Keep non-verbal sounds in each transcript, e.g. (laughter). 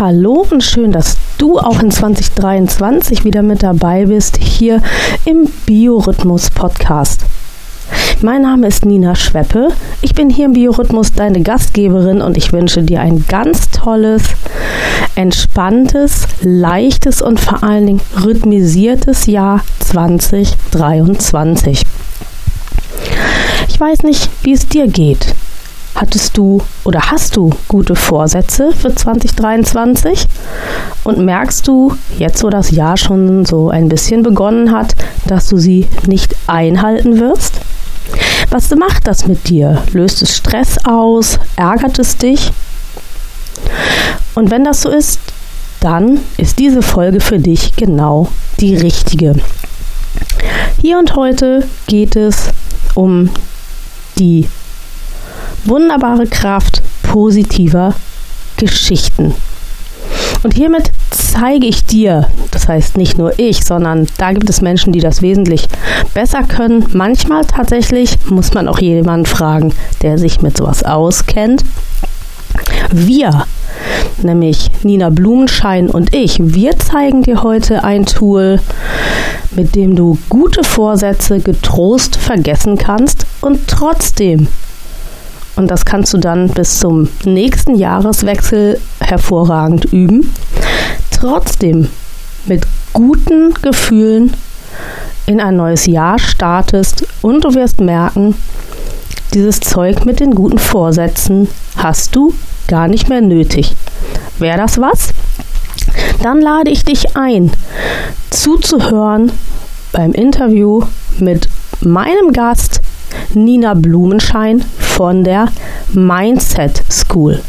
Hallo und schön, dass du auch in 2023 wieder mit dabei bist hier im Biorhythmus Podcast. Mein Name ist Nina Schweppe. Ich bin hier im Biorhythmus deine Gastgeberin und ich wünsche dir ein ganz tolles, entspanntes, leichtes und vor allen Dingen rhythmisiertes Jahr 2023. Ich weiß nicht, wie es dir geht. Hattest du oder hast du gute Vorsätze für 2023? Und merkst du, jetzt wo das Jahr schon so ein bisschen begonnen hat, dass du sie nicht einhalten wirst? Was macht das mit dir? Löst es Stress aus? Ärgert es dich? Und wenn das so ist, dann ist diese Folge für dich genau die richtige. Hier und heute geht es um die wunderbare Kraft positiver Geschichten. Und hiermit zeige ich dir, das heißt nicht nur ich, sondern da gibt es Menschen, die das wesentlich besser können. Manchmal tatsächlich muss man auch jemanden fragen, der sich mit sowas auskennt. Wir, nämlich Nina Blumenschein und ich, wir zeigen dir heute ein Tool, mit dem du gute Vorsätze getrost vergessen kannst und trotzdem und das kannst du dann bis zum nächsten Jahreswechsel hervorragend üben. Trotzdem mit guten Gefühlen in ein neues Jahr startest und du wirst merken, dieses Zeug mit den guten Vorsätzen hast du gar nicht mehr nötig. Wäre das was? Dann lade ich dich ein, zuzuhören beim Interview mit meinem Gast Nina Blumenschein von der Mindset School.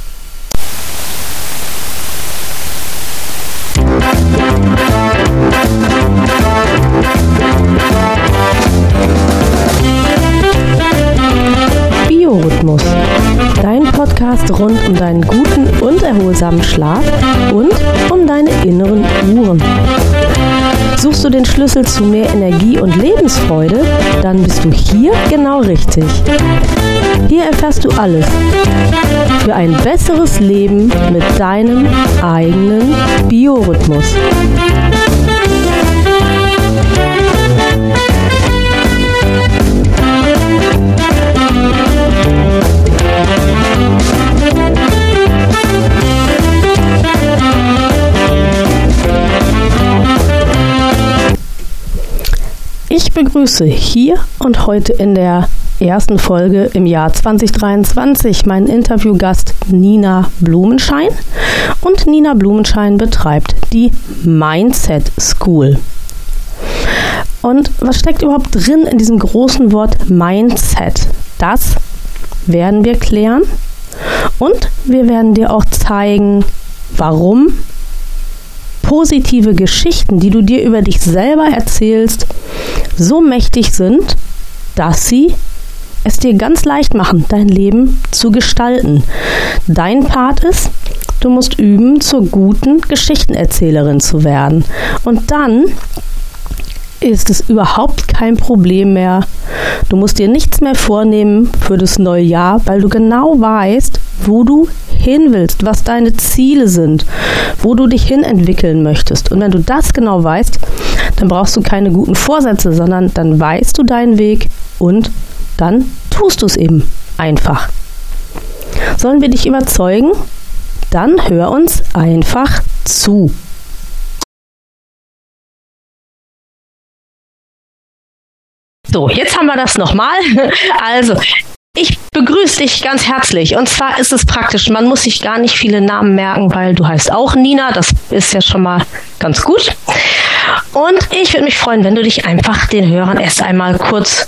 Biorhythmus. Dein Podcast rund um deinen guten und erholsamen Schlaf und um deine inneren Uhren. Suchst du den Schlüssel zu mehr Energie und Lebensfreude? Dann bist du hier genau richtig. Hier erfährst du alles für ein besseres Leben mit deinem eigenen Biorhythmus. Ich begrüße hier und heute in der ersten Folge im Jahr 2023 meinen Interviewgast Nina Blumenschein. Und Nina Blumenschein betreibt die Mindset School. Und was steckt überhaupt drin in diesem großen Wort Mindset? Das werden wir klären. Und wir werden dir auch zeigen, warum positive Geschichten, die du dir über dich selber erzählst, so mächtig sind, dass sie es dir ganz leicht machen, dein Leben zu gestalten. Dein Part ist, du musst üben, zur guten Geschichtenerzählerin zu werden. Und dann ist es überhaupt kein Problem mehr. Du musst dir nichts mehr vornehmen für das neue Jahr, weil du genau weißt, wo du hin willst, was deine Ziele sind, wo du dich hin entwickeln möchtest. Und wenn du das genau weißt, dann brauchst du keine guten Vorsätze, sondern dann weißt du deinen Weg und dann tust du es eben einfach. Sollen wir dich überzeugen? Dann hör uns einfach zu. So, jetzt haben wir das nochmal. (laughs) Also, ich begrüße dich ganz herzlich. Und zwar ist es praktisch, man muss sich gar nicht viele Namen merken, weil du heißt auch Nina. Das ist ja schon mal ganz gut. Und ich würde mich freuen, wenn du dich einfach den Hörern erst einmal kurz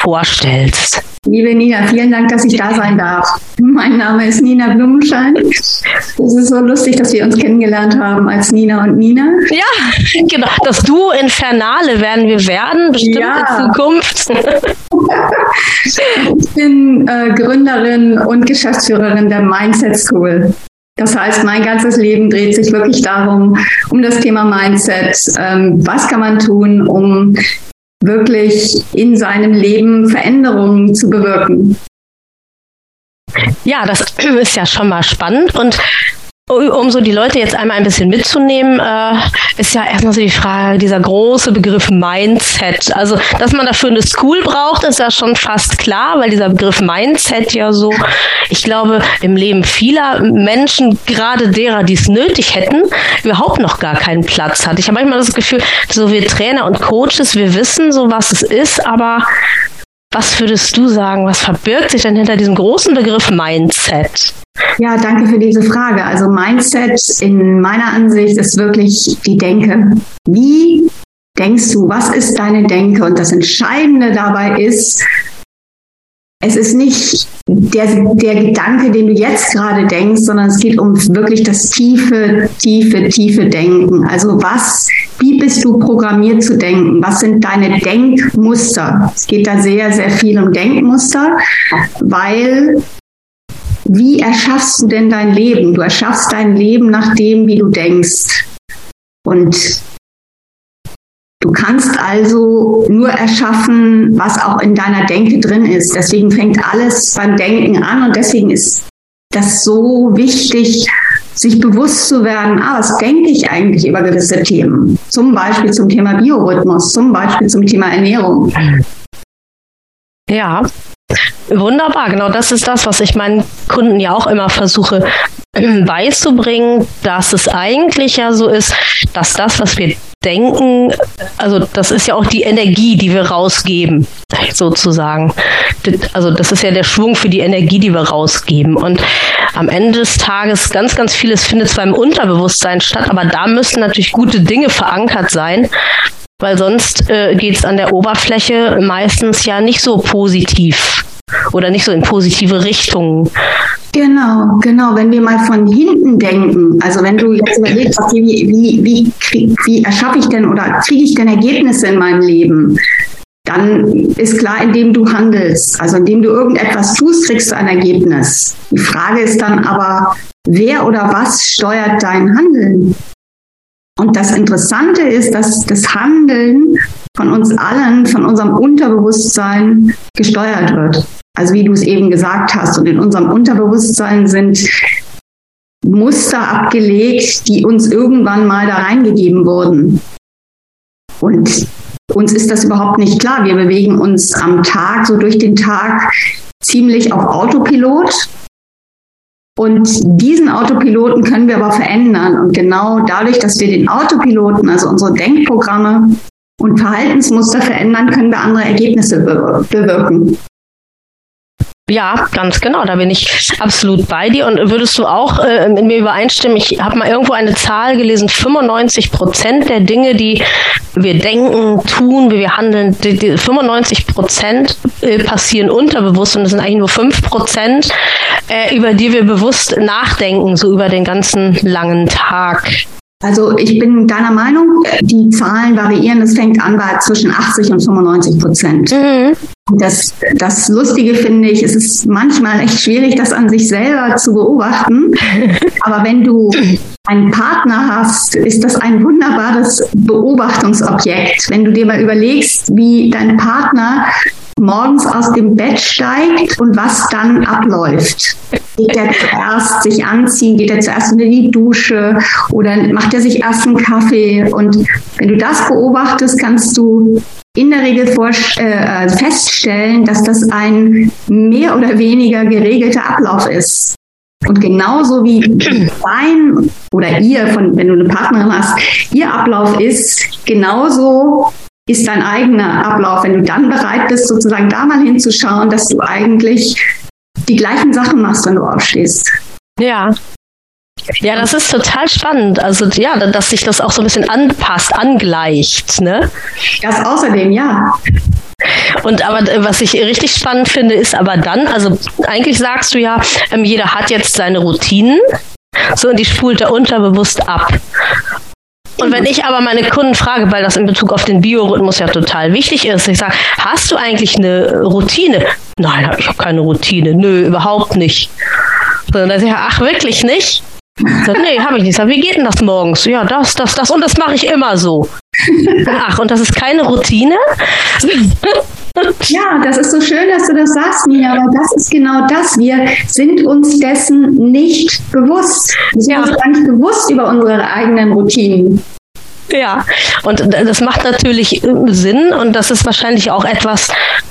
vorstellst. Liebe Nina, vielen Dank, dass ich da sein darf. Mein Name ist Nina Blumenschein. Es ist so lustig, dass wir uns kennengelernt haben als Nina und Nina. Ja, genau. Das Duo Infernale werden wir werden, bestimmt ja. in Zukunft. (laughs) ich bin äh, Gründerin und Geschäftsführerin der Mindset School. Das heißt, mein ganzes Leben dreht sich wirklich darum, um das Thema Mindset. Ähm, was kann man tun, um wirklich in seinem Leben Veränderungen zu bewirken. Ja, das ist ja schon mal spannend und um so die Leute jetzt einmal ein bisschen mitzunehmen, äh, ist ja erstmal so die Frage, dieser große Begriff Mindset. Also, dass man dafür eine School braucht, ist ja schon fast klar, weil dieser Begriff Mindset ja so, ich glaube, im Leben vieler Menschen, gerade derer, die es nötig hätten, überhaupt noch gar keinen Platz hat. Ich habe manchmal das Gefühl, so wir Trainer und Coaches, wir wissen so, was es ist, aber was würdest du sagen, was verbirgt sich denn hinter diesem großen Begriff Mindset? Ja, danke für diese Frage. Also Mindset in meiner Ansicht ist wirklich die Denke. Wie denkst du? Was ist deine Denke? Und das Entscheidende dabei ist, es ist nicht der, der Gedanke, den du jetzt gerade denkst, sondern es geht um wirklich das tiefe, tiefe, tiefe Denken. Also was, wie bist du programmiert zu denken? Was sind deine Denkmuster? Es geht da sehr, sehr viel um Denkmuster, weil wie erschaffst du denn dein Leben? Du erschaffst dein Leben nach dem, wie du denkst. Und du kannst also nur erschaffen, was auch in deiner Denke drin ist. Deswegen fängt alles beim Denken an und deswegen ist das so wichtig, sich bewusst zu werden, ah, was denke ich eigentlich über gewisse Themen? Zum Beispiel zum Thema Biorhythmus, zum Beispiel zum Thema Ernährung. Ja, Wunderbar, genau das ist das, was ich meinen Kunden ja auch immer versuche (clears throat) beizubringen, dass es eigentlich ja so ist, dass das, was wir denken, also das ist ja auch die Energie, die wir rausgeben, sozusagen. Also das ist ja der Schwung für die Energie, die wir rausgeben. Und am Ende des Tages ganz, ganz vieles findet zwar im Unterbewusstsein statt, aber da müssen natürlich gute Dinge verankert sein, weil sonst äh, geht es an der Oberfläche meistens ja nicht so positiv oder nicht so in positive Richtungen. Genau, genau. Wenn wir mal von hinten denken, also wenn du jetzt überlegst, okay, wie, wie, wie, wie erschaffe ich denn oder kriege ich denn Ergebnisse in meinem Leben? Dann ist klar, indem du handelst. Also indem du irgendetwas tust, kriegst du ein Ergebnis. Die Frage ist dann aber, wer oder was steuert dein Handeln? Und das Interessante ist, dass das Handeln von uns allen, von unserem Unterbewusstsein gesteuert wird. Also wie du es eben gesagt hast. Und in unserem Unterbewusstsein sind Muster abgelegt, die uns irgendwann mal da reingegeben wurden. Und uns ist das überhaupt nicht klar. Wir bewegen uns am Tag, so durch den Tag, ziemlich auf Autopilot. Und diesen Autopiloten können wir aber verändern. Und genau dadurch, dass wir den Autopiloten, also unsere Denkprogramme und Verhaltensmuster verändern, können wir andere Ergebnisse bewirken. Ja, ganz genau. Da bin ich absolut bei dir. Und würdest du auch äh, mit mir übereinstimmen? Ich habe mal irgendwo eine Zahl gelesen: 95 Prozent der Dinge, die wir denken, tun, wie wir handeln, die, die 95 Prozent äh, passieren unterbewusst und es sind eigentlich nur 5 Prozent, äh, über die wir bewusst nachdenken, so über den ganzen langen Tag. Also ich bin deiner Meinung, die Zahlen variieren. Es fängt an bei zwischen 80 und 95 Prozent. Mhm. Das, das Lustige finde ich, es ist manchmal echt schwierig, das an sich selber zu beobachten. (laughs) Aber wenn du einen Partner hast, ist das ein wunderbares Beobachtungsobjekt. Wenn du dir mal überlegst, wie dein Partner morgens aus dem Bett steigt und was dann abläuft. Geht er zuerst sich anziehen, geht er zuerst unter die Dusche oder macht er sich erst einen Kaffee? Und wenn du das beobachtest, kannst du in der Regel äh, feststellen, dass das ein mehr oder weniger geregelter Ablauf ist. Und genauso wie dein oder ihr, von, wenn du eine Partnerin hast, ihr Ablauf ist, genauso ist dein eigener Ablauf. Wenn du dann bereit bist, sozusagen da mal hinzuschauen, dass du eigentlich die gleichen Sachen machst, wenn du aufstehst. Ja. Ja, das ist total spannend. Also ja, dass sich das auch so ein bisschen anpasst, angleicht, ne? Das außerdem, ja. Und aber was ich richtig spannend finde, ist aber dann, also eigentlich sagst du ja, ähm, jeder hat jetzt seine Routinen, so und die spult er unterbewusst ab. Und wenn (laughs) ich aber meine Kunden frage, weil das in Bezug auf den Biorhythmus ja total wichtig ist, ich sage, hast du eigentlich eine Routine? Nein, ich habe keine Routine. Nö, überhaupt nicht. So, dann sage ich, ach, wirklich nicht? So, nee, habe ich nicht. Sag, wie geht denn das morgens? Ja, das, das, das und das mache ich immer so. Ach, und das ist keine Routine? Ja, das ist so schön, dass du das sagst, Mia, aber das ist genau das. Wir sind uns dessen nicht bewusst. Wir sind ja. uns gar nicht bewusst über unsere eigenen Routinen. Ja, und das macht natürlich äh, Sinn und das ist wahrscheinlich auch etwas,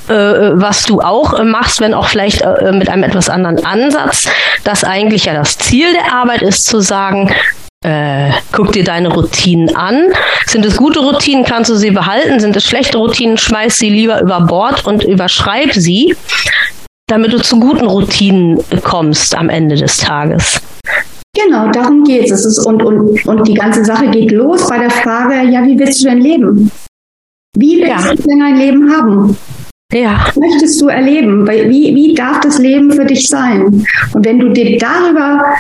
äh, was du auch äh, machst, wenn auch vielleicht äh, mit einem etwas anderen Ansatz, dass eigentlich ja das Ziel der Arbeit ist zu sagen, äh, guck dir deine Routinen an. Sind es gute Routinen, kannst du sie behalten. Sind es schlechte Routinen, schmeiß sie lieber über Bord und überschreib sie, damit du zu guten Routinen kommst am Ende des Tages. Genau, darum geht es. Und, und, und die ganze Sache geht los bei der Frage, ja, wie willst du denn leben? Wie willst ja. du denn ein Leben haben? Ja. Was möchtest du erleben? Wie, wie darf das Leben für dich sein? Und wenn du dir darüber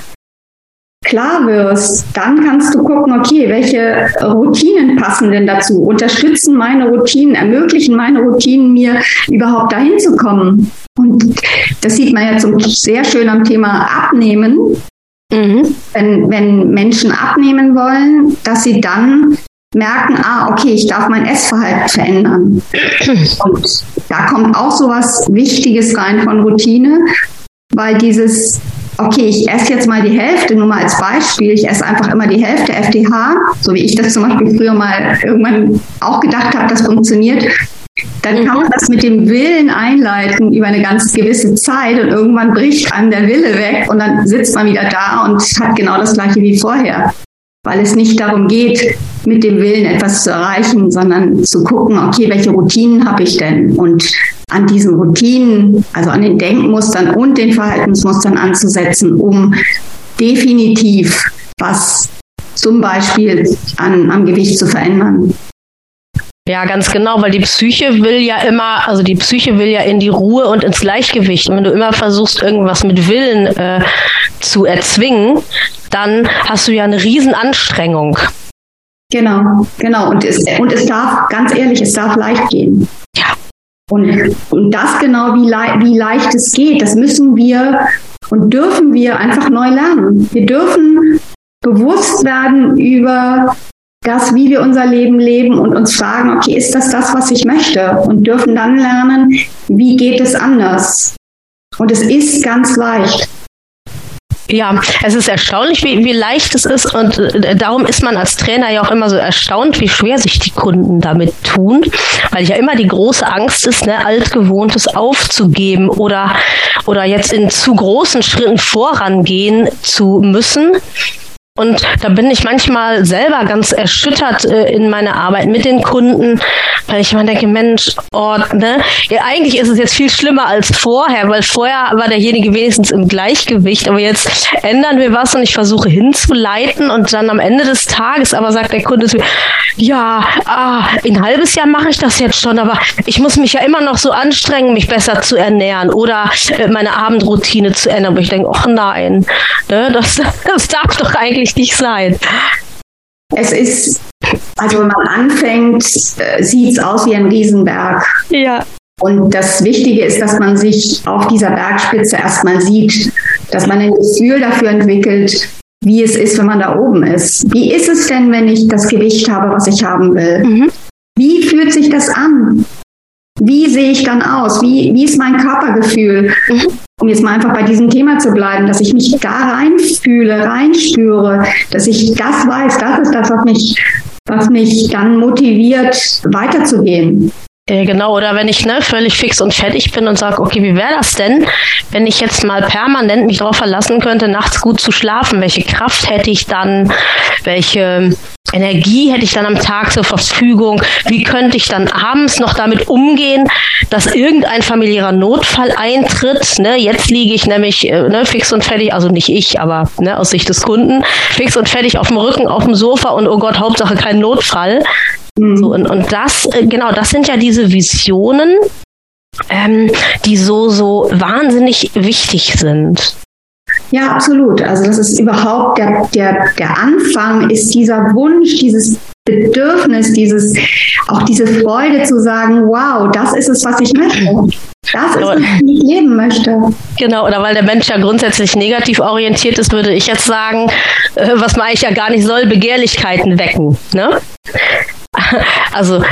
klar wirst, dann kannst du gucken, okay, welche Routinen passen denn dazu? Unterstützen meine Routinen, ermöglichen meine Routinen mir überhaupt dahin zu kommen? Und das sieht man jetzt sehr schön am Thema Abnehmen. Mhm. Wenn, wenn Menschen abnehmen wollen, dass sie dann merken, ah, okay, ich darf mein Essverhalten verändern. (clears throat) Und da kommt auch so was Wichtiges rein von Routine, weil dieses, okay, ich esse jetzt mal die Hälfte, nur mal als Beispiel, ich esse einfach immer die Hälfte FDH, so wie ich das zum Beispiel früher mal irgendwann auch gedacht habe, das funktioniert, dann kann man das mit dem Willen einleiten über eine ganz gewisse Zeit und irgendwann bricht einem der Wille weg und dann sitzt man wieder da und hat genau das gleiche wie vorher. Weil es nicht darum geht, mit dem Willen etwas zu erreichen, sondern zu gucken, okay, welche Routinen habe ich denn? Und an diesen Routinen, also an den Denkmustern und den Verhaltensmustern anzusetzen, um definitiv was zum Beispiel an, am Gewicht zu verändern. Ja, ganz genau, weil die Psyche will ja immer, also die Psyche will ja in die Ruhe und ins Gleichgewicht. Und wenn du immer versuchst, irgendwas mit Willen äh, zu erzwingen, dann hast du ja eine Riesenanstrengung. Genau, genau. Und es, und es darf, ganz ehrlich, es darf leicht gehen. Und, und das genau, wie, le wie leicht es geht, das müssen wir und dürfen wir einfach neu lernen. Wir dürfen bewusst werden über das, wie wir unser Leben leben und uns fragen, okay, ist das das, was ich möchte? Und dürfen dann lernen, wie geht es anders? Und es ist ganz leicht. Ja, es ist erstaunlich, wie, wie leicht es ist und äh, darum ist man als Trainer ja auch immer so erstaunt, wie schwer sich die Kunden damit tun, weil ja immer die große Angst ist, ne, altgewohntes aufzugeben oder oder jetzt in zu großen Schritten vorangehen zu müssen. Und da bin ich manchmal selber ganz erschüttert äh, in meiner Arbeit mit den Kunden, weil ich immer denke, Mensch, oh, ne? Ja, eigentlich ist es jetzt viel schlimmer als vorher, weil vorher war derjenige wenigstens im Gleichgewicht, aber jetzt ändern wir was und ich versuche hinzuleiten und dann am Ende des Tages aber sagt der Kunde zu mir, ja, ah, ein halbes Jahr mache ich das jetzt schon, aber ich muss mich ja immer noch so anstrengen, mich besser zu ernähren oder äh, meine Abendroutine zu ändern. Aber ich denke, ach nein, ne, das, (laughs) das darf doch eigentlich richtig sein. Es ist, also wenn man anfängt, äh, sieht es aus wie ein Riesenberg. Ja. Und das Wichtige ist, dass man sich auf dieser Bergspitze erstmal sieht, dass man ein Gefühl dafür entwickelt, wie es ist, wenn man da oben ist. Wie ist es denn, wenn ich das Gewicht habe, was ich haben will? Mhm. Wie fühlt sich das an? Wie sehe ich dann aus? Wie, wie ist mein Körpergefühl? Mhm um jetzt mal einfach bei diesem Thema zu bleiben, dass ich mich da reinfühle, reinspüre, dass ich das weiß, das ist das, was mich, was mich dann motiviert, weiterzugehen. Ja, genau, oder wenn ich ne, völlig fix und fertig bin und sage, okay, wie wäre das denn, wenn ich jetzt mal permanent mich darauf verlassen könnte, nachts gut zu schlafen? Welche Kraft hätte ich dann? Welche Energie hätte ich dann am Tag zur Verfügung? Wie könnte ich dann abends noch damit umgehen, dass irgendein familiärer Notfall eintritt? Ne, jetzt liege ich nämlich äh, ne, fix und fertig, also nicht ich, aber ne, aus Sicht des Kunden, fix und fertig auf dem Rücken, auf dem Sofa und oh Gott, Hauptsache kein Notfall. Mhm. So, und, und das, äh, genau, das sind ja diese Visionen, ähm, die so, so wahnsinnig wichtig sind. Ja, absolut. Also das ist überhaupt der, der, der Anfang, ist dieser Wunsch, dieses Bedürfnis, dieses, auch diese Freude zu sagen, wow, das ist es, was ich möchte. Das ist, was ich leben möchte. Genau, oder weil der Mensch ja grundsätzlich negativ orientiert ist, würde ich jetzt sagen, äh, was man eigentlich ja gar nicht soll, Begehrlichkeiten wecken. Ne? (laughs) also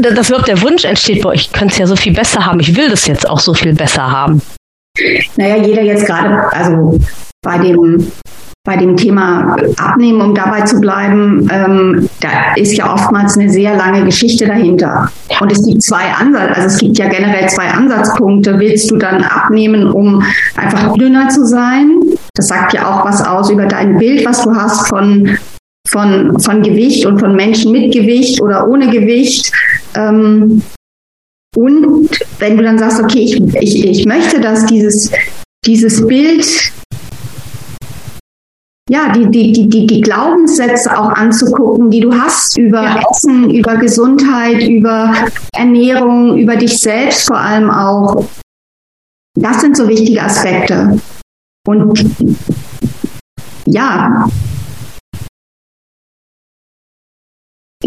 dass überhaupt der Wunsch entsteht, boah, ich könnte es ja so viel besser haben, ich will das jetzt auch so viel besser haben. Naja, jeder jetzt gerade, also bei dem bei dem Thema Abnehmen, um dabei zu bleiben, ähm, da ist ja oftmals eine sehr lange Geschichte dahinter. Und es gibt zwei Ansätze, also es gibt ja generell zwei Ansatzpunkte. Willst du dann abnehmen, um einfach dünner zu sein? Das sagt ja auch was aus über dein Bild, was du hast von von, von Gewicht und von Menschen mit Gewicht oder ohne Gewicht. Ähm, und wenn du dann sagst, okay, ich, ich, ich möchte, dass dieses, dieses Bild ja, die, die, die, die, die Glaubenssätze auch anzugucken, die du hast über ja. Essen, über Gesundheit, über Ernährung, über dich selbst vor allem auch. Das sind so wichtige Aspekte. Und ja,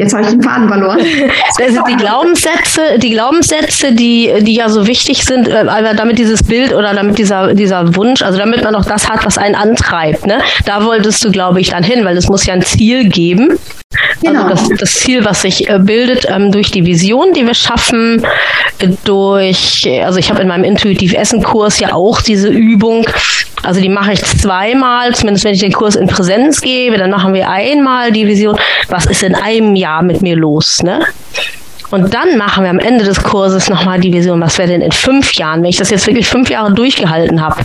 Jetzt habe ich den Faden verloren. (laughs) Also die Glaubenssätze, die Glaubenssätze, die, die ja so wichtig sind, äh, damit dieses Bild oder damit dieser, dieser Wunsch, also damit man auch das hat, was einen antreibt, ne? Da wolltest du, glaube ich, dann hin, weil es muss ja ein Ziel geben. Also genau. Also das, das Ziel, was sich äh, bildet ähm, durch die Vision, die wir schaffen, äh, durch, also ich habe in meinem Intuitiv Essen Kurs ja auch diese Übung, also die mache ich zweimal, zumindest wenn ich den Kurs in Präsenz gebe, dann machen wir einmal die Vision, was ist in einem Jahr mit mir los, ne? Und dann machen wir am Ende des Kurses nochmal die Vision, was wäre denn in fünf Jahren, wenn ich das jetzt wirklich fünf Jahre durchgehalten habe.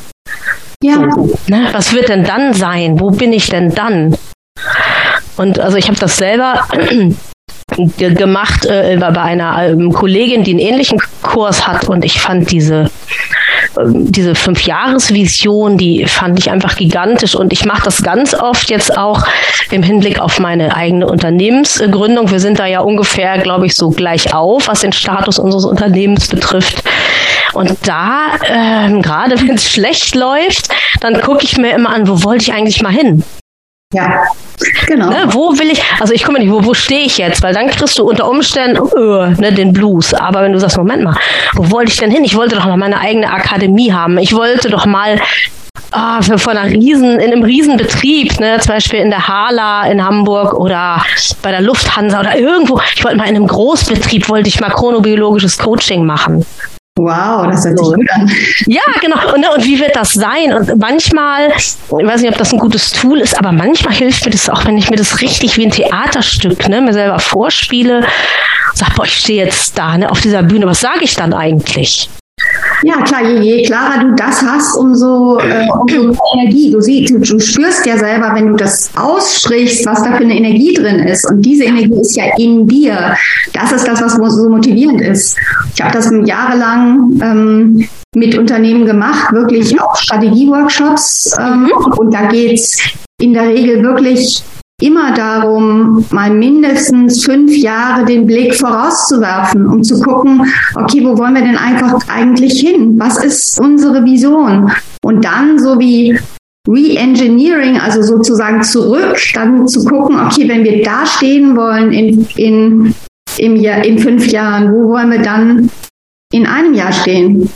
Ja. ne? Was wird denn dann sein? Wo bin ich denn dann? Und also ich habe das selber (clears throat) gemacht äh, bei einer ähm, Kollegin, die einen ähnlichen Kurs hat und ich fand diese ähm, diese Fünf-Jahres-Vision, die fand ich einfach gigantisch und ich mache das ganz oft jetzt auch im Hinblick auf meine eigene Unternehmensgründung. Wir sind da ja ungefähr, glaube ich, so gleich auf, was den Status unseres Unternehmens betrifft. Und da, ähm, (laughs) gerade wenn es schlecht läuft, dann gucke ich mir immer an, wo wollte ich eigentlich mal hin? Ja, genau. Ne, wo will ich, also ich komme nicht, wo, wo stehe ich jetzt? Weil dann kriegst du unter Umständen uh, ne, den Blues. Aber wenn du sagst, Moment mal, wo wollte ich denn hin? Ich wollte doch mal meine eigene Akademie haben. Ich wollte doch mal ah, für, von einer Riesen, in einem Riesenbetrieb, ne, zum Beispiel in der Hala in Hamburg oder bei der Lufthansa oder irgendwo. Ich wollte mal in einem Großbetrieb, wollte ich mal chronobiologisches Coaching machen. Wow, das hört sich gut an. Ja, genau. Und, und, wie wird das sein? Und manchmal, ich weiß nicht, ob das ein gutes Tool ist, aber manchmal hilft mir das auch, wenn ich mir das richtig wie ein Theaterstück, ne, mir selber vorspiele, sag, boah, ich stehe jetzt da, ne, auf dieser Bühne, was sage ich dann eigentlich? Ja, klar, je, je klarer du das hast, umso, äh, umso mehr Energie. Du, siehst, du, du spürst ja selber, wenn du das aussprichst, was da für eine Energie drin ist. Und diese Energie ist ja in dir. Das ist das, was so motivierend ist. Ich habe das jahrelang ähm, mit Unternehmen gemacht, wirklich auch Strategieworkshops. Ähm, mhm. Und da geht's in der Regel wirklich immer darum, mal mindestens fünf Jahre den Blick vorauszuwerfen, um zu gucken, okay, wo wollen wir denn einfach eigentlich hin? Was ist unsere Vision? Und dann so wie Re-Engineering, also sozusagen zurück, dann zu gucken, okay, wenn wir da stehen wollen in, in, im Jahr, in fünf Jahren, wo wollen wir dann in einem Jahr stehen?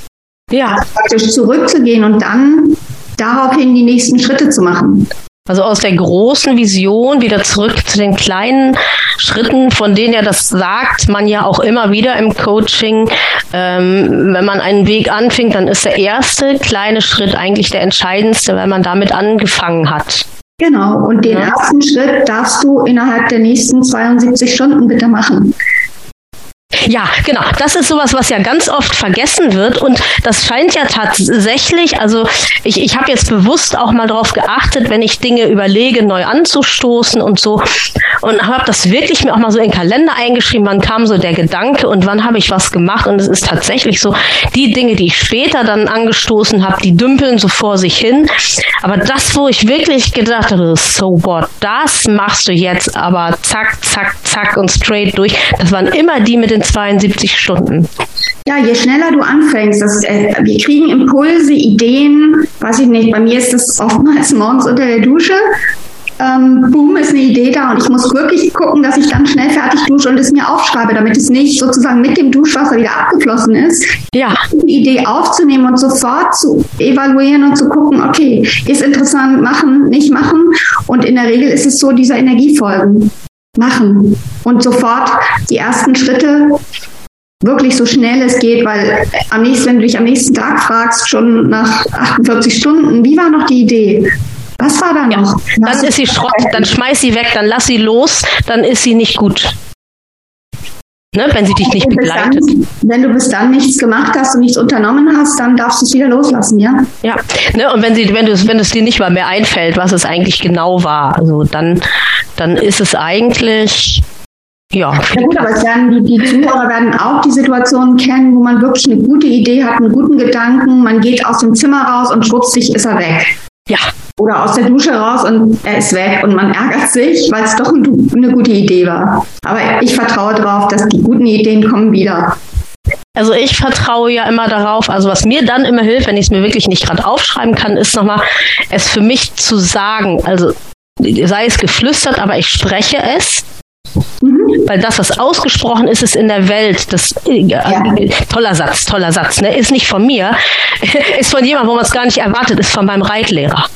Ja. Also praktisch zurückzugehen und dann daraufhin die nächsten Schritte zu machen. Also aus der großen Vision wieder zurück zu den kleinen Schritten, von denen ja das sagt man ja auch immer wieder im Coaching. Ähm, wenn man einen Weg anfängt, dann ist der erste kleine Schritt eigentlich der entscheidendste, weil man damit angefangen hat. Genau, und den ja. ersten Schritt darfst du innerhalb der nächsten 72 Stunden bitte machen. Ja, genau. Das ist sowas, was ja ganz oft vergessen wird. Und das scheint ja tatsächlich, also ich, ich habe jetzt bewusst auch mal darauf geachtet, wenn ich Dinge überlege, neu anzustoßen und so. Und habe das wirklich mir auch mal so in den Kalender eingeschrieben, wann kam so der Gedanke und wann habe ich was gemacht. Und es ist tatsächlich so, die Dinge, die ich später dann angestoßen habe, die dümpeln so vor sich hin. Aber das, wo ich wirklich gedacht habe, so what, das machst du jetzt aber zack, zack, zack und straight durch. Das waren immer die mit den 72 Stunden? Ja, je schneller du anfängst, das, äh, wir kriegen Impulse, Ideen, weiß ich nicht, bei mir ist das oftmals (laughs) morgens unter der Dusche. Ähm, boom, ist eine Idee da und ich muss wirklich gucken, dass ich dann schnell fertig dusche und es mir aufschreibe, damit es nicht sozusagen mit dem Duschwasser wieder abgeflossen ist. Ja. Die Idee aufzunehmen und sofort zu evaluieren und zu gucken, okay, ist interessant, machen, nicht machen. Und in der Regel ist es so, dieser Energiefolgen. Machen und sofort die ersten Schritte wirklich so schnell es geht, weil am nächsten, wenn du dich am nächsten Tag fragst, schon nach 48 Stunden, wie war noch die Idee? Was war da noch? Ja, dann ist sie Schrott, dann schmeiß sie weg, dann lass sie los, dann ist sie nicht gut. Ne, wenn sie dich nicht begleitet. Dann, wenn du bis dann nichts gemacht hast und nichts unternommen hast, dann darfst du es wieder loslassen, ja? Ja, ne, und wenn, sie, wenn, du, wenn es dir nicht mal mehr einfällt, was es eigentlich genau war, also dann, dann ist es eigentlich ja. ja gut, aber es werden, die, die Zuhörer werden auch die Situationen kennen, wo man wirklich eine gute Idee hat, einen guten Gedanken, man geht aus dem Zimmer raus und schwuppsig ist er weg. Ja. Oder aus der Dusche raus und er ist weg und man ärgert sich, weil es doch eine gute Idee war. Aber ich vertraue darauf, dass die guten Ideen kommen wieder. Also ich vertraue ja immer darauf, also was mir dann immer hilft, wenn ich es mir wirklich nicht gerade aufschreiben kann, ist nochmal, es für mich zu sagen. Also sei es geflüstert, aber ich spreche es Mhm. Weil das, was ausgesprochen ist, ist in der Welt. Das äh, ja. toller Satz, toller Satz. Ne? Ist nicht von mir, (laughs) ist von jemandem, wo man es gar nicht erwartet, ist von meinem Reitlehrer.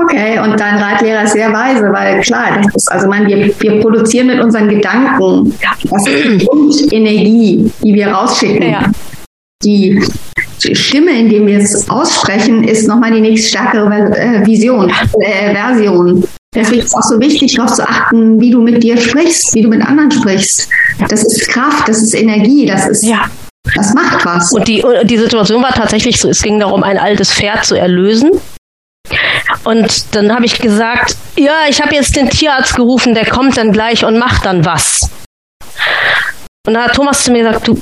Okay, und dein Reitlehrer ist sehr weise, weil klar, das ist, also man, wir, wir produzieren mit unseren Gedanken das ist Energie, die wir rausschicken. Ja. Die Stimme, in dem wir es aussprechen, ist nochmal die nächststärkere äh, Vision, äh, Version. Deswegen ist es auch so wichtig, darauf zu achten, wie du mit dir sprichst, wie du mit anderen sprichst. Das ist Kraft, das ist Energie, das ist. Ja. Das macht was. Und die, die Situation war tatsächlich so, es ging darum, ein altes Pferd zu erlösen. Und dann habe ich gesagt, ja, ich habe jetzt den Tierarzt gerufen, der kommt dann gleich und macht dann was. Und da hat Thomas zu mir gesagt, du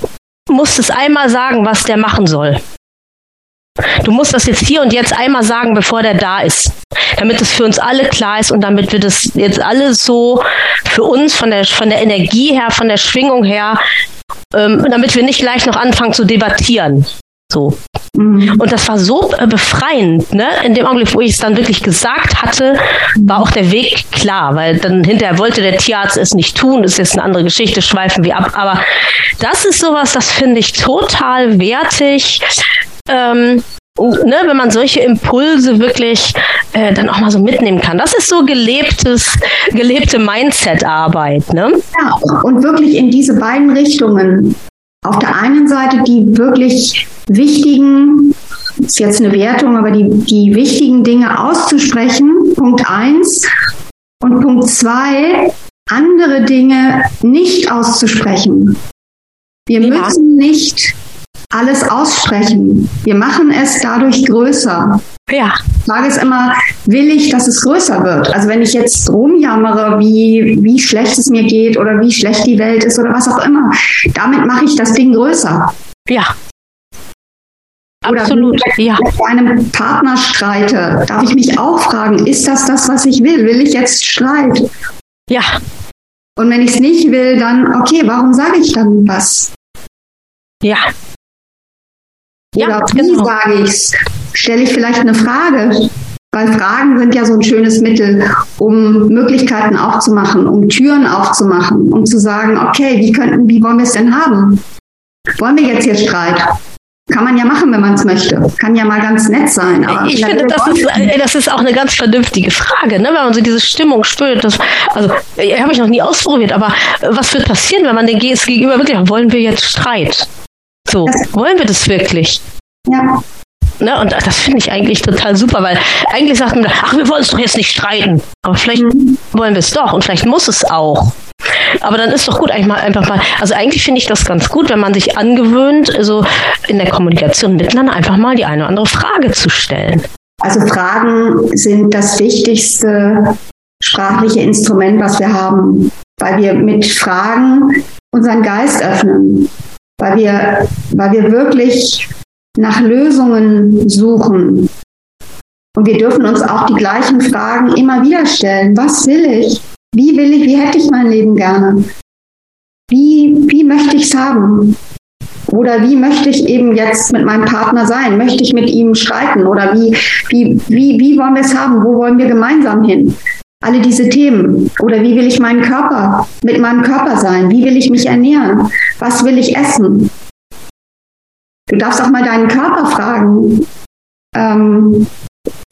musst es einmal sagen, was der machen soll. Du musst das jetzt hier und jetzt einmal sagen, bevor der da ist, damit es für uns alle klar ist und damit wir das jetzt alle so für uns von der, von der Energie her, von der Schwingung her, ähm, damit wir nicht gleich noch anfangen zu debattieren. So. Mhm. Und das war so äh, befreiend, ne? In dem Augenblick, wo ich es dann wirklich gesagt hatte, war auch der Weg klar, weil dann hinterher wollte der Tierarzt es nicht tun, ist jetzt eine andere Geschichte, schweifen wir ab. Aber das ist sowas, das finde ich total wertig, ähm, ne, wenn man solche Impulse wirklich äh, dann auch mal so mitnehmen kann. Das ist so gelebtes, gelebte Mindset-Arbeit. Ne? Ja, und wirklich in diese beiden Richtungen. Auf der einen Seite die wirklich wichtigen, ist jetzt eine Wertung, aber die, die wichtigen Dinge auszusprechen, Punkt eins. Und Punkt zwei, andere Dinge nicht auszusprechen. Wir ja. müssen nicht alles aussprechen. Wir machen es dadurch größer. Ja. Die Frage ist immer, will ich, dass es größer wird? Also wenn ich jetzt rumjammere, wie, wie schlecht es mir geht oder wie schlecht die Welt ist oder was auch immer, damit mache ich das Ding größer. Ja. Oder Absolut, wenn ich ja. mit meinem Partner streite, darf ich mich auch fragen, ist das das, was ich will? Will ich jetzt Streit? Ja. Und wenn ich es nicht will, dann, okay, warum sage ich dann was? Ja, oder ja, wie genau. sage ich es? Stelle ich vielleicht eine Frage? Weil Fragen sind ja so ein schönes Mittel, um Möglichkeiten aufzumachen, um Türen aufzumachen, um zu sagen, okay, wie könnten, wie wollen wir es denn haben? Wollen wir jetzt hier Streit? Kann man ja machen, wenn man es möchte. Kann ja mal ganz nett sein. ich finde, das ist, das ist auch eine ganz vernünftige Frage, ne? wenn man so diese Stimmung spürt. Das, also, habe ich noch nie ausprobiert, aber was wird passieren, wenn man den Gegenüber wirklich, wollen wir jetzt Streit? So, wollen wir das wirklich? Ja. Ne, und das finde ich eigentlich total super, weil eigentlich sagt man, ach, wir wollen es doch jetzt nicht streiten. Aber vielleicht mhm. wollen wir es doch und vielleicht muss es auch. Aber dann ist doch gut, eigentlich mal einfach mal, also eigentlich finde ich das ganz gut, wenn man sich angewöhnt, so in der Kommunikation miteinander einfach mal die eine oder andere Frage zu stellen. Also Fragen sind das wichtigste sprachliche Instrument, was wir haben, weil wir mit Fragen unseren Geist öffnen weil wir, weil wir wirklich nach Lösungen suchen. Und wir dürfen uns auch die gleichen Fragen immer wieder stellen. Was will ich? Wie will ich, wie hätte ich mein Leben gerne? Wie, wie möchte ich es haben? Oder wie möchte ich eben jetzt mit meinem Partner sein? Möchte ich mit ihm streiten? Oder wie, wie, wie, wie wollen wir es haben? Wo wollen wir gemeinsam hin? alle diese Themen. Oder wie will ich meinen Körper, mit meinem Körper sein? Wie will ich mich ernähren? Was will ich essen? Du darfst auch mal deinen Körper fragen. Ähm,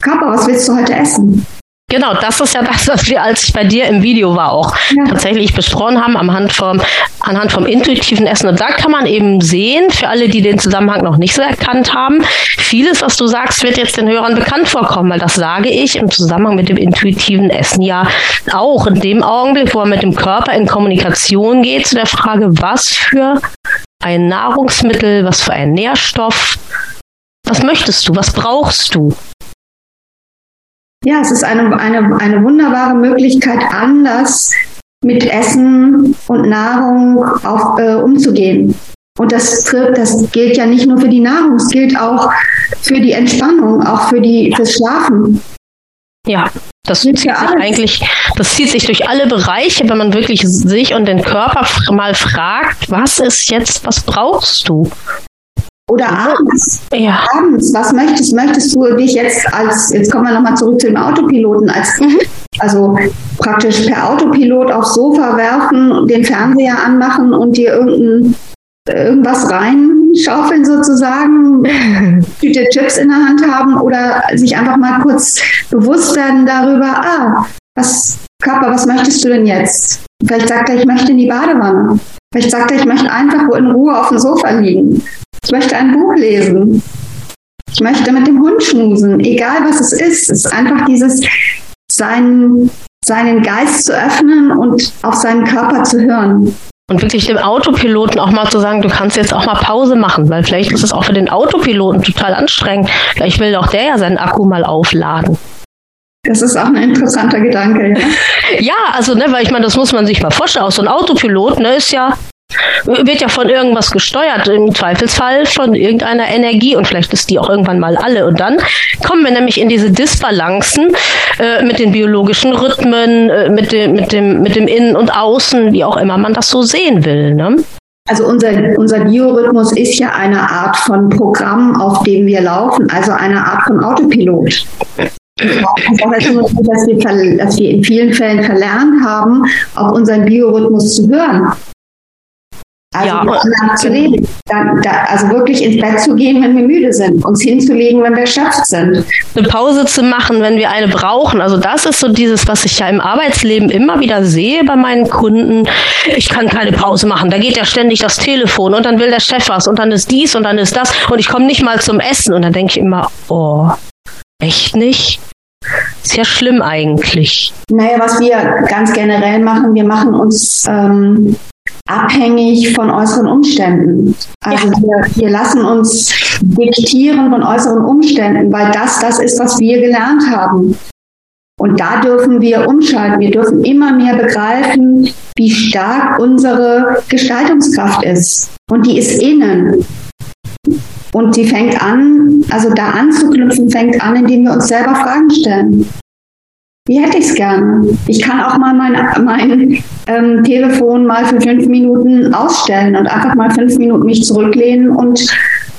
Körper, was willst du heute essen? Genau, das ist ja (laughs) das, was wir, als ich bei dir im Video war, auch ja. tatsächlich besprochen haben, anhand vom, anhand vom intuitiven Essen. Und da kann man eben sehen, für alle, die den Zusammenhang noch nicht so erkannt haben, vieles, was du sagst, wird jetzt den Hörern bekannt vorkommen, weil das sage ich im Zusammenhang mit dem intuitiven Essen ja auch in dem Augenblick, wo man mit dem Körper in Kommunikation geht, zu der Frage, was für ein Nahrungsmittel, was für ein Nährstoff, was möchtest du, was brauchst du? Ja, es ist eine, eine, eine wunderbare Möglichkeit, anders mit Essen und Nahrung auf, äh, umzugehen. Und das, das gilt ja nicht nur für die Nahrung, es gilt auch für die Entspannung, auch für die, fürs Schlafen. Ja, das zieht sich eigentlich, das zieht sich durch alle Bereiche, wenn man wirklich sich und den Körper mal fragt, was ist jetzt, was brauchst du? Oder abends. Ja. Abends. Was möchtest, möchtest du dich jetzt als, jetzt kommen wir nochmal zurück zu dem Autopiloten, als, mhm. also praktisch per Autopilot aufs Sofa werfen, den Fernseher anmachen und dir irgendein, irgendwas reinschaufeln sozusagen, (laughs) Tüte Chips in der Hand haben oder sich einfach mal kurz bewusst werden darüber, ah, was, Körper, was möchtest du denn jetzt? Vielleicht sagt er, ich möchte in die Badewanne. Vielleicht sagt er, ich möchte einfach in Ruhe auf dem Sofa liegen. Ich möchte ein Buch lesen. Ich möchte mit dem Hund schmusen, egal was es ist. Es ist einfach dieses, seinen, seinen Geist zu öffnen und auf seinen Körper zu hören. Und wirklich dem Autopiloten auch mal zu sagen, du kannst jetzt auch mal Pause machen, weil vielleicht ist es auch für den Autopiloten total anstrengend. Vielleicht will auch der ja seinen Akku mal aufladen. Das ist auch ein interessanter Gedanke, ja. (laughs) ja, also, ne, weil ich meine, das muss man sich mal vorstellen. Auch so ein Autopilot, ne, ist ja wird ja von irgendwas gesteuert, im Zweifelsfall von irgendeiner Energie und vielleicht ist die auch irgendwann mal alle. Und dann kommen wir nämlich in diese Disbalancen äh, mit den biologischen Rhythmen, äh, mit, dem, mit, dem, mit dem Innen und Außen, wie auch immer man das so sehen will. Ne? Also unser, unser Biorhythmus ist ja eine Art von Programm, auf dem wir laufen, also eine Art von Autopilot. Also, dass wir, dass wir in vielen Fällen verlernt haben, auf unseren Biorhythmus zu hören. Also ja, zu leben. Dann, da, also wirklich ins Bett zu gehen, wenn wir müde sind, uns hinzulegen, wenn wir erschöpft sind. Eine Pause zu machen, wenn wir eine brauchen. Also das ist so dieses, was ich ja im Arbeitsleben immer wieder sehe bei meinen Kunden. Ich kann keine Pause machen. Da geht ja ständig das Telefon und dann will der Chef was und dann ist dies und dann ist das und ich komme nicht mal zum Essen und dann denke ich immer, oh, echt nicht? Ist ja schlimm eigentlich. Naja, was wir ganz generell machen, wir machen uns ähm, abhängig von äußeren Umständen. Also ja. wir, wir lassen uns diktieren von äußeren Umständen, weil das das ist, was wir gelernt haben. Und da dürfen wir umschalten. Wir dürfen immer mehr begreifen, wie stark unsere Gestaltungskraft ist. Und die ist innen. Und die fängt an, also da anzuknüpfen, fängt an, indem wir uns selber Fragen stellen. Wie hätte ich es gerne? Ich kann auch mal mein, mein ähm, Telefon mal für fünf Minuten ausstellen und einfach mal fünf Minuten mich zurücklehnen und,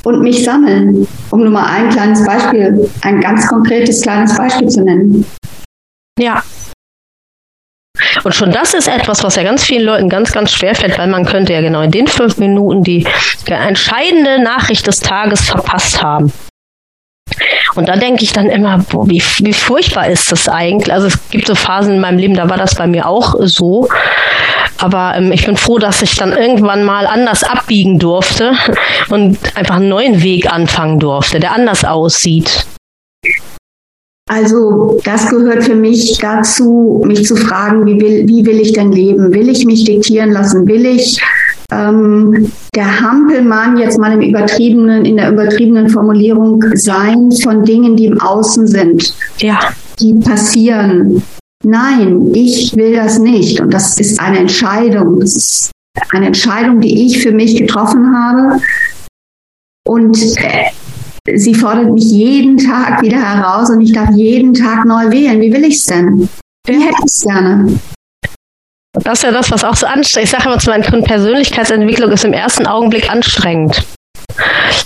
und mich sammeln. Um nur mal ein kleines Beispiel, ein ganz konkretes kleines Beispiel zu nennen. Ja, und schon das ist etwas, was ja ganz vielen Leuten ganz, ganz schwer fällt, weil man könnte ja genau in den fünf Minuten die entscheidende Nachricht des Tages verpasst haben. Und da denke ich dann immer, boah, wie, wie furchtbar ist das eigentlich? Also es gibt so Phasen in meinem Leben, da war das bei mir auch so. Aber ähm, ich bin froh, dass ich dann irgendwann mal anders abbiegen durfte und einfach einen neuen Weg anfangen durfte, der anders aussieht. Also das gehört für mich dazu, mich zu fragen, wie will, wie will ich denn leben? Will ich mich diktieren lassen? Will ich ähm, der Hampelmann jetzt mal im übertriebenen, in der übertriebenen Formulierung sein von Dingen, die im Außen sind, ja. die passieren. Nein, ich will das nicht. Und das ist eine Entscheidung. Das ist eine Entscheidung, die ich für mich getroffen habe. Und äh, sie fordert mich jeden Tag wieder heraus und ich darf jeden Tag neu wählen. Wie will ich es denn? Wie hätte ich es gerne? Das ist ja das, was auch so anstrengend Ich sage immer zu meinen Kunden, Persönlichkeitsentwicklung ist im ersten Augenblick anstrengend.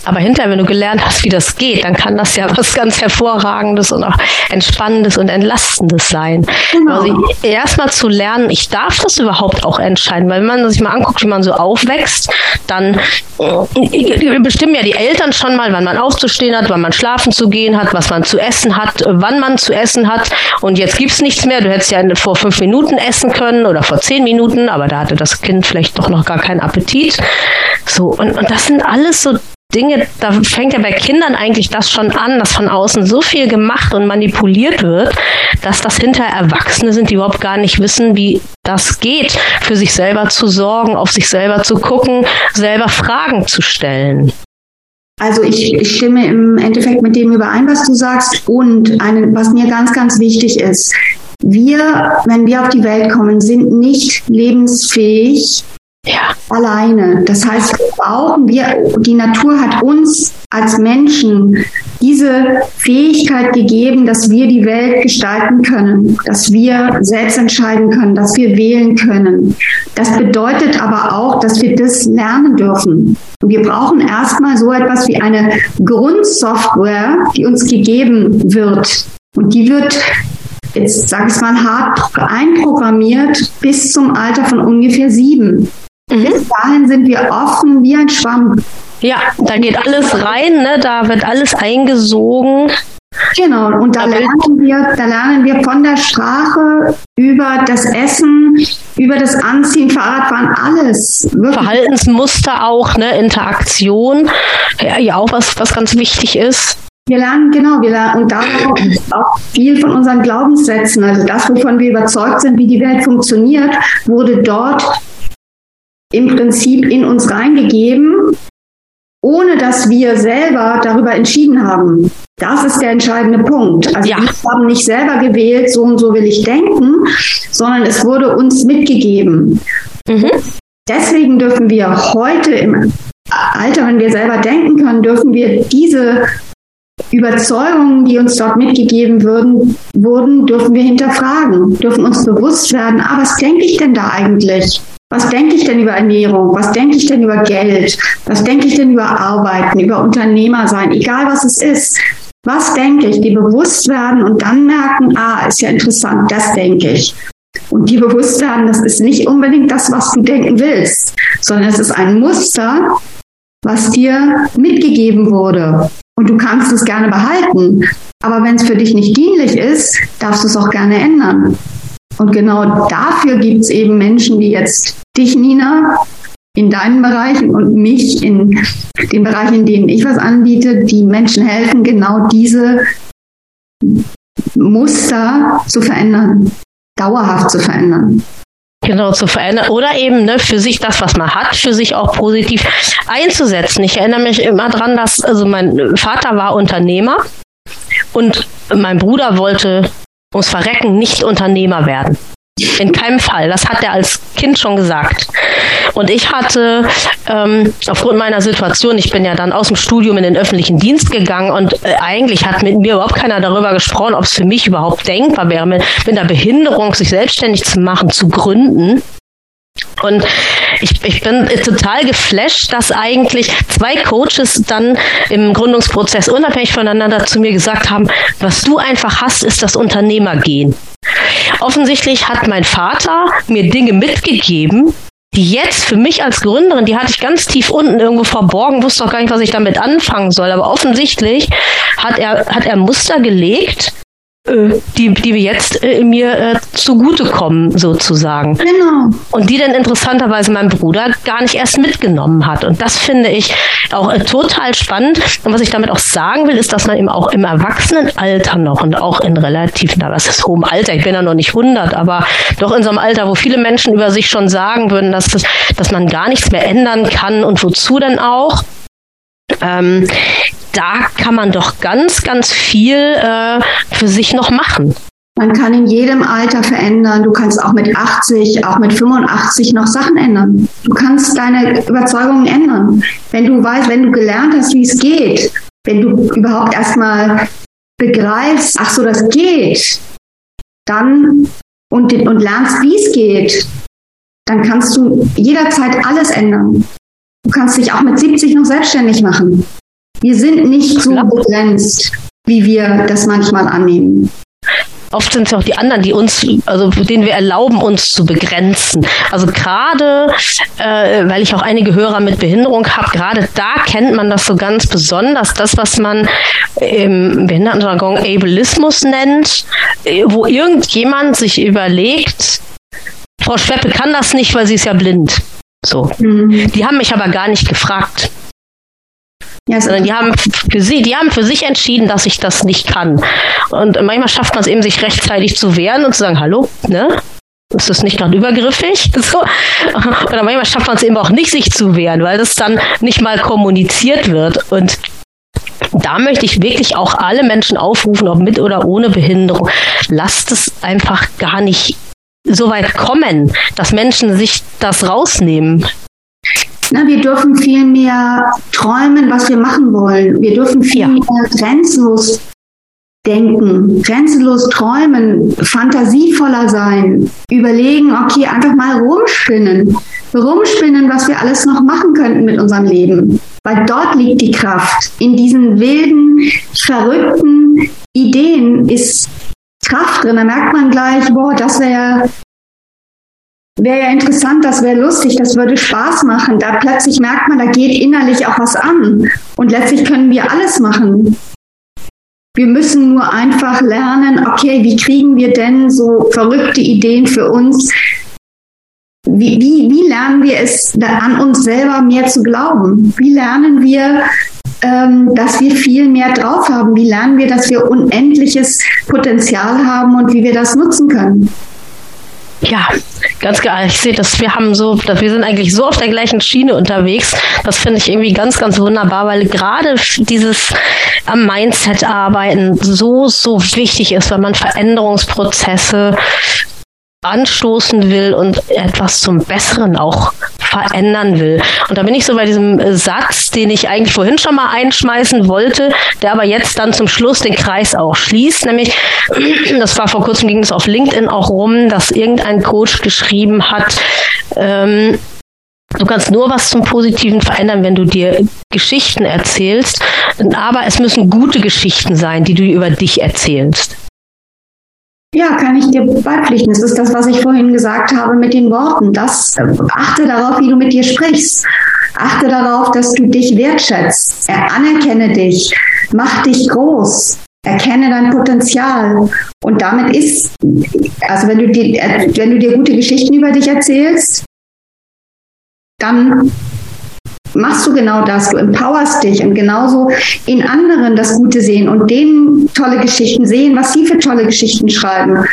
Aber hinterher, wenn du gelernt hast, wie das geht, dann kann das ja was ganz Hervorragendes und auch Entspannendes und Entlastendes sein. Genau. Also erstmal zu lernen, ich darf das überhaupt auch entscheiden, weil wenn man sich mal anguckt, wie man so aufwächst, dann äh, bestimmen ja die Eltern schon mal, wann man aufzustehen hat, wann man schlafen zu gehen hat, was man zu essen hat, wann man zu essen hat. Und jetzt gibt es nichts mehr. Du hättest ja vor fünf Minuten essen können oder vor zehn Minuten, aber da hatte das Kind vielleicht doch noch gar keinen Appetit. So, und, und das sind alles so Dinge, da fängt ja bei Kindern eigentlich das schon an, dass von außen so viel gemacht und manipuliert wird, dass das hinterher Erwachsene sind, die überhaupt gar nicht wissen, wie das geht, für sich selber zu sorgen, auf sich selber zu gucken, selber Fragen zu stellen. Also ich, ich stimme im Endeffekt mit dem überein, was du sagst. Und eine, was mir ganz, ganz wichtig ist, wir, wenn wir auf die Welt kommen, sind nicht lebensfähig, ja. alleine. Das heißt, brauchen wir, die Natur hat uns als Menschen diese Fähigkeit gegeben, dass wir die Welt gestalten können, dass wir selbst entscheiden können, dass wir wählen können. Das bedeutet aber auch, dass wir das lernen dürfen. Und wir brauchen erstmal so etwas wie eine Grundsoftware, die uns gegeben wird. Und die wird jetzt sage ich mal hart einprogrammiert bis zum Alter von ungefähr sieben. Mhm. Bis dahin sind wir offen wie ein Schwamm. Ja, da geht alles rein, ne? da wird alles eingesogen. Genau, und da lernen wir, da lernen wir von der Sprache über das Essen, über das Anziehen, Fahrradfahren, alles. Wirklich. Verhaltensmuster auch, ne, Interaktion, ja, ja auch was, was ganz wichtig ist. Wir lernen, genau, wir lernen, und da (clears throat) auch viel von unseren Glaubenssätzen, also das, wovon wir überzeugt sind, wie die Welt funktioniert, wurde dort im Prinzip in uns reingegeben, ohne dass wir selber darüber entschieden haben. Das ist der entscheidende Punkt. Also ja. wir haben nicht selber gewählt, so und so will ich denken, sondern es wurde uns mitgegeben. Mhm. Deswegen dürfen wir heute im Alter, wenn wir selber denken können, dürfen wir diese Überzeugungen, die uns dort mitgegeben würden, wurden, dürfen wir hinterfragen, dürfen uns bewusst werden, ah, was denke ich denn da eigentlich? Was denke ich denn über Ernährung? Was denke ich denn über Geld? Was denke ich denn über Arbeiten, über Unternehmer sein? Egal was es ist. Was denke ich? Die bewusst werden und dann merken, ah, ist ja interessant, das denke ich. Und die bewusst werden, das ist nicht unbedingt das, was du denken willst, sondern es ist ein Muster, was dir mitgegeben wurde. Und du kannst es gerne behalten. Aber wenn es für dich nicht dienlich ist, darfst du es auch gerne ändern. Und genau dafür gibt es eben Menschen wie jetzt dich, Nina, in deinen Bereichen und mich in den Bereichen, in denen ich was anbiete, die Menschen helfen, genau diese Muster zu verändern, dauerhaft zu verändern. Genau, zu verändern. Oder eben ne, für sich das, was man hat, für sich auch positiv einzusetzen. Ich erinnere mich immer dran, dass, also mein Vater war Unternehmer und mein Bruder wollte ums Verrecken nicht Unternehmer werden. In keinem Fall. Das hat er als Kind schon gesagt. Und ich hatte ähm, aufgrund meiner Situation, ich bin ja dann aus dem Studium in den öffentlichen Dienst gegangen und äh, eigentlich hat mit mir überhaupt keiner darüber gesprochen, ob es für mich überhaupt denkbar wäre, mit, mit einer Behinderung sich selbstständig zu machen, zu gründen. Und ich, ich bin total geflasht, dass eigentlich zwei Coaches dann im Gründungsprozess unabhängig voneinander zu mir gesagt haben, was du einfach hast, ist das Unternehmergehen. Offensichtlich hat mein Vater mir Dinge mitgegeben, die jetzt für mich als Gründerin, die hatte ich ganz tief unten irgendwo verborgen, wusste auch gar nicht, was ich damit anfangen soll. Aber offensichtlich hat er, hat er Muster gelegt, äh, die, die jetzt äh, mir äh, zugutekommen, sozusagen. Genau. Und die dann interessanterweise mein Bruder gar nicht erst mitgenommen hat. Und das finde ich auch äh, total spannend. Und was ich damit auch sagen will, ist, dass man eben auch im Erwachsenenalter noch und auch in relativ, na, was ist hohem Alter, ich bin ja noch nicht 100, aber doch in so einem Alter, wo viele Menschen über sich schon sagen würden, dass, das, dass man gar nichts mehr ändern kann und wozu denn auch. Ähm, da kann man doch ganz, ganz viel äh, für sich noch machen. Man kann in jedem Alter verändern. Du kannst auch mit 80, auch mit 85 noch Sachen ändern. Du kannst deine Überzeugungen ändern. Wenn du weißt, wenn du gelernt hast, wie es geht, wenn du überhaupt erstmal begreifst, ach so, das geht, dann und, und lernst, wie es geht, dann kannst du jederzeit alles ändern. Du kannst dich auch mit 70 noch selbstständig machen. Wir sind nicht so begrenzt, wie wir das manchmal annehmen oft sind es auch die anderen, die uns, also denen wir erlauben, uns zu begrenzen. Also gerade, äh, weil ich auch einige Hörer mit Behinderung habe, gerade da kennt man das so ganz besonders, das, was man im Behindertenjargon Ableismus nennt, äh, wo irgendjemand sich überlegt, Frau Schweppe kann das nicht, weil sie ist ja blind. So. Mhm. Die haben mich aber gar nicht gefragt. Ja, sondern die haben für sie, die haben für sich entschieden, dass ich das nicht kann. Und manchmal schafft man es eben, sich rechtzeitig zu wehren und zu sagen, hallo, ne? Ist das nicht gerade übergriffig? (laughs) So. Oder manchmal schafft man es eben auch nicht, sich zu wehren, weil das dann nicht mal kommuniziert wird. Und da möchte ich wirklich auch alle Menschen aufrufen, ob mit oder ohne Behinderung. Lasst es einfach gar nicht so weit kommen, dass Menschen sich das rausnehmen. Na, wir dürfen viel mehr träumen, was wir machen wollen. Wir dürfen viel ja. mehr grenzenlos denken, grenzenlos träumen, fantasievoller sein, überlegen, okay, einfach mal rumspinnen, rumspinnen, was wir alles noch machen könnten mit unserem Leben. Weil dort liegt die Kraft. In diesen wilden, verrückten Ideen ist Kraft drin. Da merkt man gleich, boah, das wäre Wäre ja interessant, das wäre lustig, das würde Spaß machen. Da plötzlich merkt man, da geht innerlich auch was an. Und letztlich können wir alles machen. Wir müssen nur einfach lernen, okay, wie kriegen wir denn so verrückte Ideen für uns? Wie, wie, wie lernen wir es, an uns selber mehr zu glauben? Wie lernen wir, ähm, dass wir viel mehr drauf haben? Wie lernen wir, dass wir unendliches Potenzial haben und wie wir das nutzen können? Ja, ganz geil. Ich sehe das, wir haben so, wir sind eigentlich so auf der gleichen Schiene unterwegs. Das finde ich irgendwie ganz, ganz wunderbar, weil gerade dieses am Mindset arbeiten so, so wichtig ist, weil man Veränderungsprozesse anstoßen will und etwas zum Besseren auch verändern will. Und da bin ich so bei diesem äh, Satz, den ich eigentlich vorhin schon mal einschmeißen wollte, der aber jetzt dann zum Schluss den Kreis auch schließt, nämlich, (clears throat) das war vor kurzem, ging es auf LinkedIn auch rum, dass irgendein Coach geschrieben hat, ähm, Du kannst nur was zum Positiven verändern, wenn du dir Geschichten erzählst, aber es müssen gute Geschichten sein, die du über dich erzählst. Ja, kann ich dir beipflichten. Es ist das, was ich vorhin gesagt habe mit den Worten. Das, äh, achte darauf, wie du mit dir sprichst. Achte darauf, dass du dich wertschätzt. Anerkenne dich. Mach dich groß. Erkenne dein Potenzial. Und damit ist, also wenn du dir, wenn du dir gute Geschichten über dich erzählst, dann machst du genau das. Du empowerst dich und genauso in anderen das Gute sehen und denen tolle Geschichten sehen, was sie für tolle Geschichten schreiben.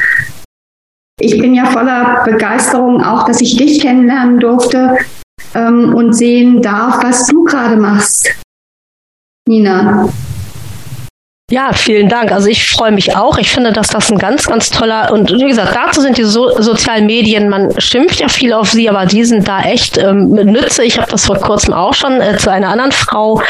Ich bin ja voller Begeisterung auch, dass ich dich kennenlernen durfte ähm, und sehen darf, was du gerade machst, Nina. Ja, vielen Dank. Also ich freue mich auch. Ich finde, dass das ein ganz, ganz toller und wie gesagt, dazu sind die so sozialen Medien. Man schimpft ja viel auf sie, aber die sind da echt ähm, Nütze. Ich habe das vor kurzem auch schon äh, zu einer anderen Frau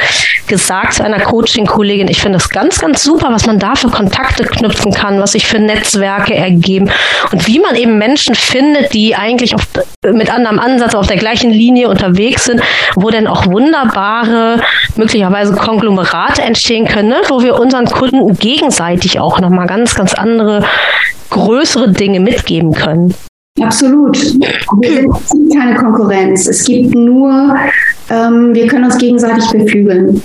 gesagt, zu einer Coaching-Kollegin. Ich finde das ganz, ganz super, was man da für Kontakte knüpfen kann, was sich für Netzwerke ergeben und wie man eben Menschen findet, die eigentlich auf, mit anderem Ansatz auf der gleichen Linie unterwegs sind, wo dann auch wunderbare, möglicherweise Konglomerate entstehen können, ne? wo wir unseren Kunden gegenseitig auch nochmal ganz, ganz andere, größere Dinge mitgeben können. Absolut. Es gibt keine Konkurrenz. Es gibt nur, ähm, wir können uns gegenseitig beflügeln.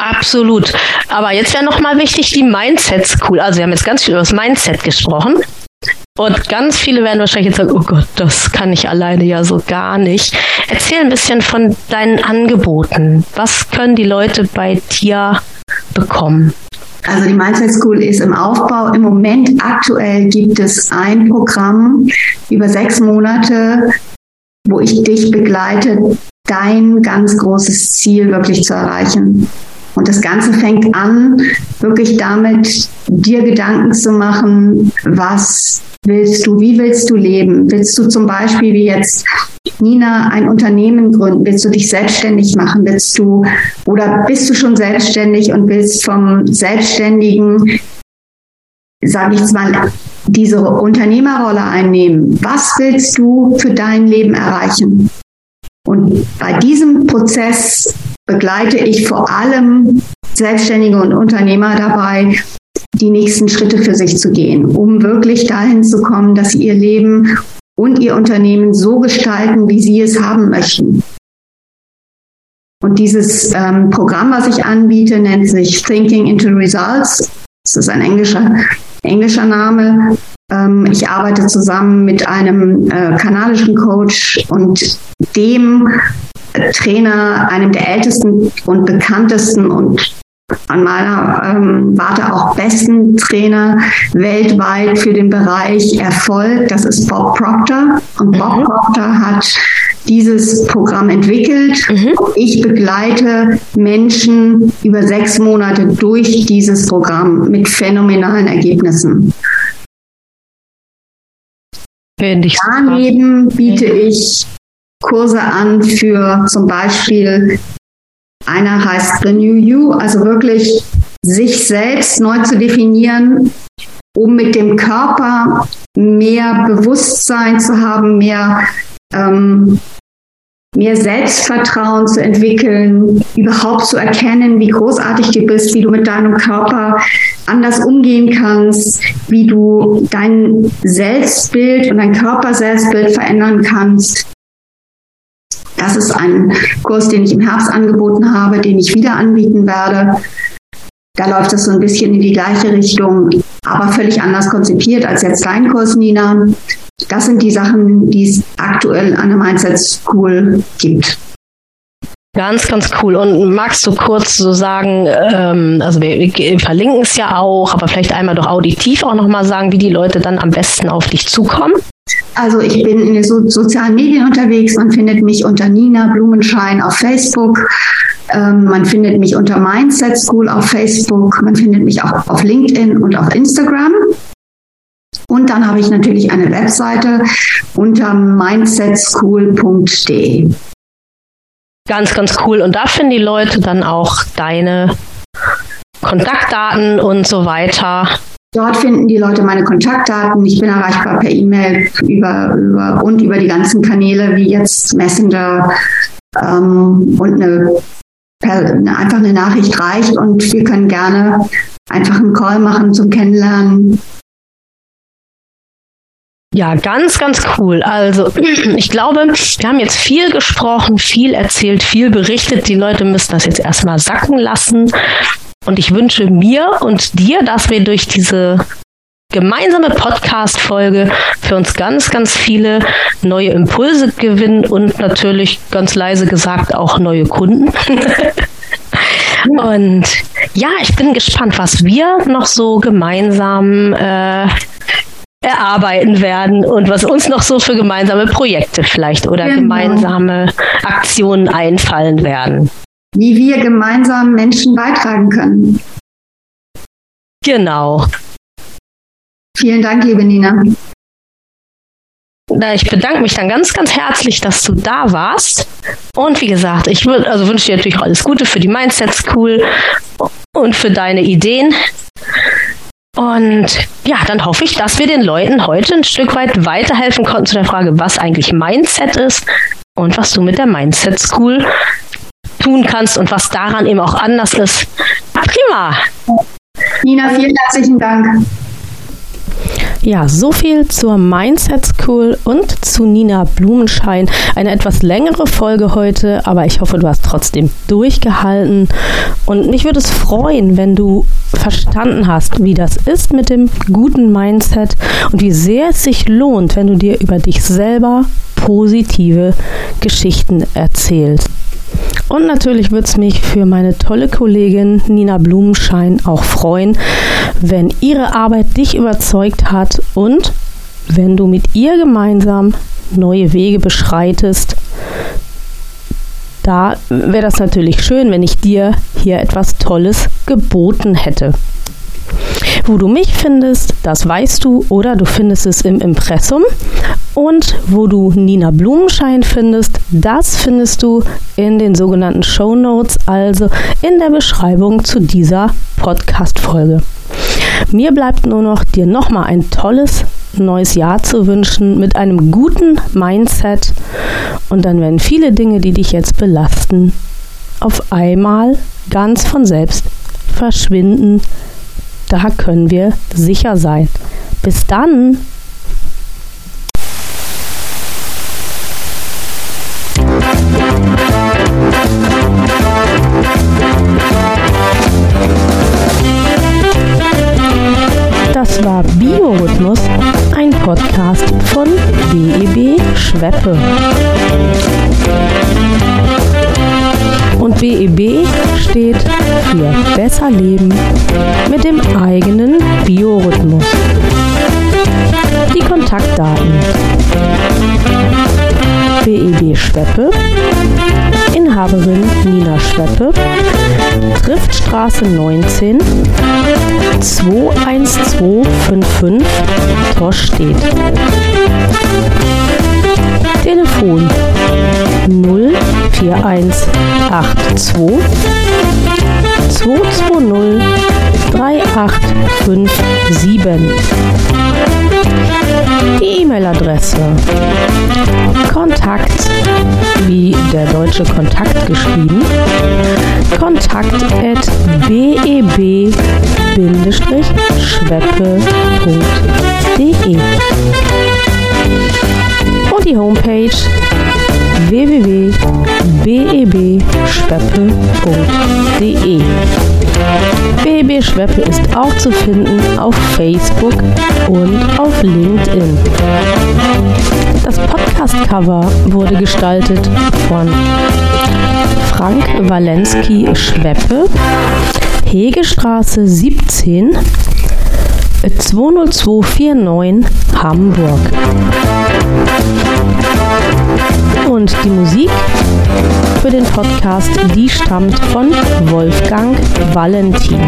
Absolut. Aber jetzt wäre nochmal wichtig, die Mindsets cool. Also wir haben jetzt ganz viel über das Mindset gesprochen. Und ganz viele werden wahrscheinlich jetzt sagen, oh Gott, das kann ich alleine ja so gar nicht. Erzähl ein bisschen von deinen Angeboten. Was können die Leute bei dir bekommen? Also die Mindset School ist im Aufbau. Im Moment aktuell gibt es ein Programm über sechs Monate, wo ich dich begleite, dein ganz großes Ziel wirklich zu erreichen. Und das Ganze fängt an, wirklich damit, dir Gedanken zu machen, was willst du, wie willst du leben? Willst du zum Beispiel wie jetzt Nina ein Unternehmen gründen? Willst du dich selbstständig machen? Willst du oder bist du schon selbstständig und willst vom Selbstständigen, sage ich jetzt mal, diese Unternehmerrolle einnehmen? Was willst du für dein Leben erreichen? Und bei diesem Prozess begleite ich vor allem Selbstständige und Unternehmer dabei, die nächsten Schritte für sich zu gehen, um wirklich dahin zu kommen, dass sie ihr Leben und ihr Unternehmen so gestalten, wie sie es haben möchten. Und dieses ähm, Programm, was ich anbiete, nennt sich Thinking into Results. Das ist ein englischer, englischer Name. Ähm, ich arbeite zusammen mit einem äh, kanadischen Coach und dem Trainer, einem der ältesten und bekanntesten und an meiner ähm, Warte auch besten Trainer weltweit für den Bereich Erfolg. Das ist Bob Proctor. Und Bob mhm. Proctor hat dieses Programm entwickelt. Mhm. Ich begleite Menschen über sechs Monate durch dieses Programm mit phänomenalen Ergebnissen. Daneben biete ich Kurse an für zum Beispiel einer heißt The New You, also wirklich sich selbst neu zu definieren, um mit dem Körper mehr Bewusstsein zu haben, mehr, ähm, mehr Selbstvertrauen zu entwickeln, überhaupt zu erkennen, wie großartig du bist, wie du mit deinem Körper anders umgehen kannst, wie du dein Selbstbild und dein Körperselbstbild verändern kannst. Das ist ein Kurs, den ich im Herbst angeboten habe, den ich wieder anbieten werde. Da läuft es so ein bisschen in die gleiche Richtung, aber völlig anders konzipiert als jetzt dein Kurs, Nina. Das sind die Sachen, die es aktuell an der Mindset School gibt. Ganz, ganz cool. Und magst du kurz so sagen, ähm, also wir, wir, verlinken es ja auch, aber vielleicht einmal doch auditiv auch nochmal sagen, wie die Leute dann am besten auf dich zukommen? Also ich bin in den so sozialen Medien unterwegs. Man findet mich unter Nina Blumenschein auf Facebook. Ähm, man findet mich unter Mindset School auf Facebook. Man findet mich auch auf LinkedIn und auf Instagram. Und dann habe ich natürlich eine Webseite unter mindsetschool.de. Ganz, ganz cool. Und da finden die Leute dann auch deine Kontaktdaten und so weiter. Dort finden die Leute meine Kontaktdaten. Ich bin erreichbar per E-Mail über, über, und über die ganzen Kanäle wie jetzt Messenger ähm, und eine, eine, einfach eine Nachricht reicht und wir können gerne einfach einen Call machen zum Kennenlernen. Ja, ganz, ganz cool. Also, (clears throat) ich glaube, wir haben jetzt viel gesprochen, viel erzählt, viel berichtet. Die Leute müssen das jetzt erstmal sacken lassen. Und ich wünsche mir und dir, dass wir durch diese gemeinsame Podcast-Folge für uns ganz, ganz viele neue Impulse gewinnen und natürlich ganz leise gesagt auch neue Kunden. und ja, ich bin gespannt, was wir noch so gemeinsam äh, erarbeiten werden und was uns noch so für gemeinsame Projekte vielleicht oder genau. gemeinsame Aktionen einfallen werden wie wir gemeinsam Menschen beitragen können. Genau. Vielen Dank, liebe Nina. Ich bedanke mich dann ganz, ganz herzlich, dass du da warst. Und wie gesagt, ich würde, also wünsche dir natürlich alles Gute für die Mindset School und für deine Ideen. Und ja, dann hoffe ich, dass wir den Leuten heute ein Stück weit weiterhelfen konnten zu der Frage, was eigentlich Mindset ist und was du mit der Mindset School tun kannst und was daran eben auch anders ist. Prima. Nina, vielen herzlichen Dank. Ja, so viel zur Mindset School und zu Nina Blumenschein. Eine etwas längere Folge heute, aber ich hoffe, du hast trotzdem durchgehalten. Und mich würde es freuen, wenn du verstanden hast, wie das ist mit dem guten Mindset und wie sehr es sich lohnt, wenn du dir über dich selber positive Geschichten erzählst. Und natürlich würde es mich für meine tolle Kollegin Nina Blumenschein auch freuen, wenn ihre Arbeit dich überzeugt hat und wenn du mit ihr gemeinsam neue Wege beschreitest. Da wäre das natürlich schön, wenn ich dir hier etwas Tolles geboten hätte. Wo du mich findest, das weißt du oder du findest es im Impressum. Und wo du Nina Blumenschein findest, das findest du in den sogenannten Show Notes, also in der Beschreibung zu dieser Podcast-Folge. Mir bleibt nur noch dir nochmal ein tolles neues Jahr zu wünschen mit einem guten Mindset und dann werden viele Dinge, die dich jetzt belasten, auf einmal ganz von selbst verschwinden. Da können wir sicher sein. Bis dann. Das war Biorhythmus, ein Podcast von BEB Schweppe. BEB steht für Besser Leben mit dem eigenen Biorhythmus. Die Kontaktdaten. BEB Schweppe, Inhaberin Nina Schweppe, Triftstraße 19, 21255, Torstedt. Telefon 04182 220 3857. Die E-Mail-Adresse. Kontakt wie der deutsche Kontakt geschrieben. Kontakt at beb-schweppe.de und die Homepage www.bebschweppe.de. BEB Schweppe ist auch zu finden auf Facebook und auf LinkedIn. Das Podcast-Cover wurde gestaltet von Frank Walensky Schweppe, Hegestraße 17 20249 Hamburg. Und die Musik für den Podcast, die stammt von Wolfgang Valentin.